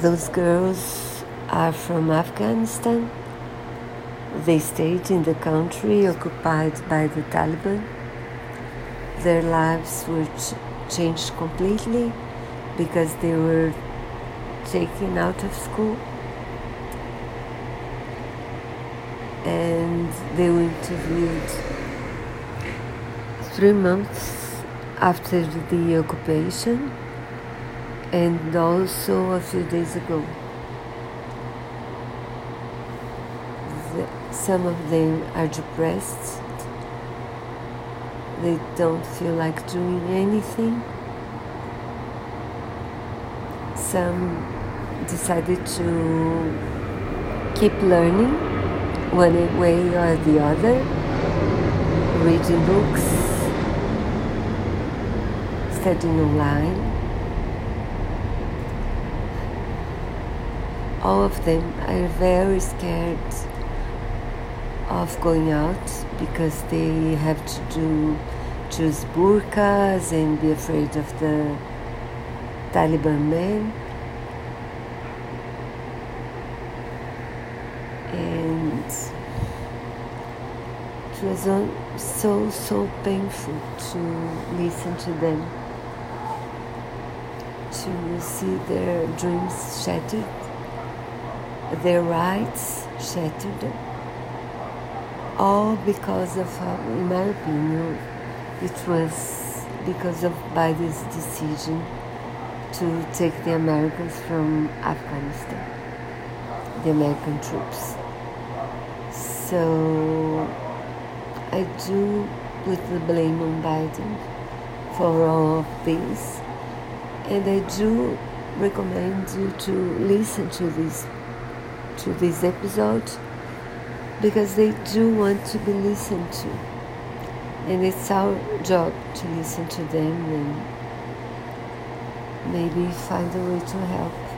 those girls are from Afghanistan. They stayed in the country occupied by the Taliban. Their lives were ch- changed completely because they were taken out of school and they were interviewed three months after the occupation and also a few days ago. The, some of them are depressed, they don't feel like doing anything. Some decided to keep learning one way or the other, reading books, studying online. All of them are very scared of going out because they have to do choose burqas and be afraid of the Taliban men. And it was so, so painful to listen to them, to see their dreams shattered, their rights shattered, all because of, uh, in my opinion, it was because of Biden's decision to take the Americans from Afghanistan, the American troops. So I do put the blame on Biden for all of this, and I do recommend you to listen to this to this episode because they do want to be listened to, and it's our job to listen to them and maybe find a way to help.